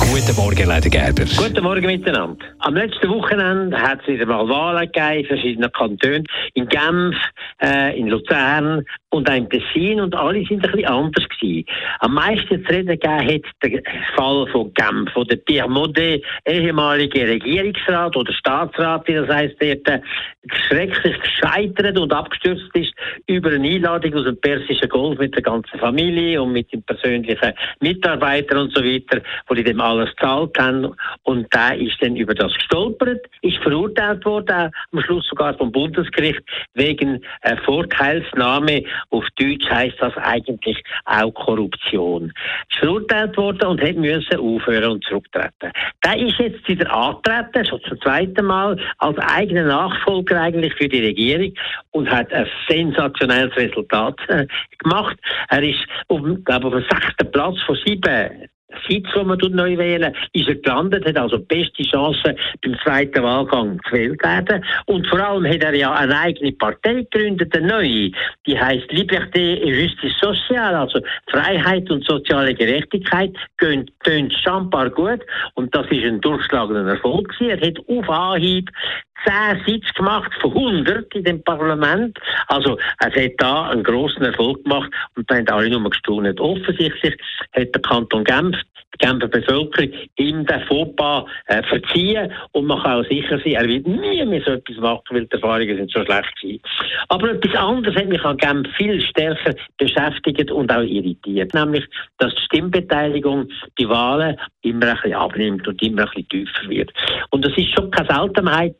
Guten Morgen, Leiter Gerber. Guten Morgen miteinander. Am letzten Wochenende hat es wieder mal Wahlen gegeben in verschiedenen Kantonen. In Genf, äh, in Luzern und auch im Tessin und alle sind ein bisschen anders gewesen. Am meisten zu reden gegeben hat der Fall von Genf, wo der Pierre Modet, ehemalige Regierungsrat oder Staatsrat, wie das heisst, dort äh, schrecklich gescheitert und abgestürzt ist über eine Einladung aus dem Persischen Golf mit der ganzen Familie und mit den persönlichen Mitarbeitern und so weiter, die dem alles gezahlt haben. Und der ist dann über das gestolpert, ist verurteilt worden, am Schluss sogar vom Bundesgericht, wegen äh, Vorteilsnahme. Auf Deutsch heißt das eigentlich auch Korruption. Ist verurteilt worden und hat müssen aufhören und zurücktreten. Der ist jetzt wieder angetreten, schon zum zweiten Mal, als eigener Nachfolger eigentlich für die Regierung und hat ein sensationelles Resultat äh, gemacht. Er ist auf, glaube auf dem sechsten Platz von sieben Sitz, wo man neu wählen ist er gelandet, hat also beste Chance beim zweiten Wahlgang gewählt werden. Und vor allem hat er ja eine eigene Partei gegründet, eine neue. Die heißt Liberté et Justice Sociale, also Freiheit und soziale Gerechtigkeit. Tönt schambar gut. Und das ist ein durchschlagender Erfolg. Er hat auf Anhieb zehn Sitze gemacht von 100 in dem Parlament. Also er hat da einen grossen Erfolg gemacht und da haben alle nur gestaunt. Offensichtlich hat der Kanton Genf die Genfer Bevölkerung ihm den Fauxpas äh, verziehen und man kann auch sicher sein, er wird nie mehr so etwas machen, weil die Erfahrungen sind so schlecht gewesen. Aber etwas anderes hat mich an Genf viel stärker beschäftigt und auch irritiert, nämlich, dass die Stimmbeteiligung bei Wahlen immer ein bisschen abnimmt und immer ein bisschen tiefer wird. Und das ist schon keine Seltenheit,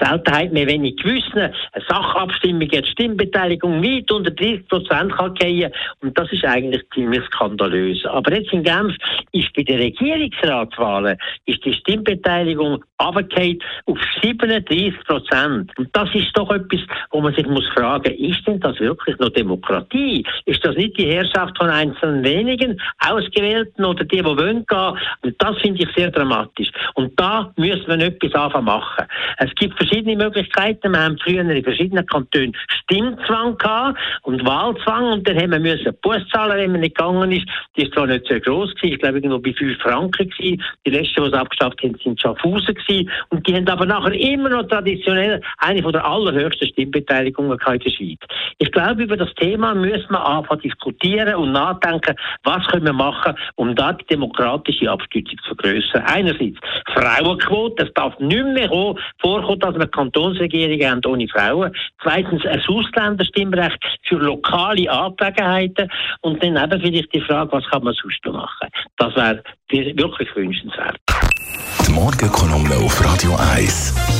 Seltenheit mehr, wenn in gewissen Sachabstimmungen die Stimmbeteiligung weit unter 30 Prozent kann gehen und das ist eigentlich ziemlich skandalös. Aber jetzt in Genf ist bei den Regierungsratswahlen ist die Stimmbeteiligung auf 37 Prozent. Und das ist doch etwas, wo man sich muss fragen, ist denn das wirklich noch Demokratie? Ist das nicht die Herrschaft von einzelnen wenigen Ausgewählten oder die, die wollen gehen? Und das finde ich sehr dramatisch. Und da müssen wir etwas anfangen machen. Es gibt verschiedene Möglichkeiten. Wir haben früher in verschiedenen Kantonen Stimmzwang gehabt und Wahlzwang und dann haben wir müssen Buß zahlen, wenn man nicht gegangen ist. Die ist zwar nicht sehr groß gewesen, ich glaube irgendwo bei 5 Franken gewesen. Die letzten, die es abgeschafft haben, sind Schaffhausen gewesen. Und die haben aber nachher immer noch traditionell eine von der allerhöchsten Stimmbeteiligungen in der Schweiz. Ich glaube, über das Thema müssen wir anfangen diskutieren und nachdenken, was können wir machen, um da die demokratische Abstützung zu vergrößern. Einerseits Frauenquote, es darf nicht mehr vorkommen, dass wir Kantonsregierungen haben ohne Frauen. Zweitens ein Ausländerstimmrecht für lokale Angelegenheiten und dann eben vielleicht die Frage, was kann man sonst machen. Das wäre wirklich wünschenswert. Die Morgenkolumne auf Radio 1.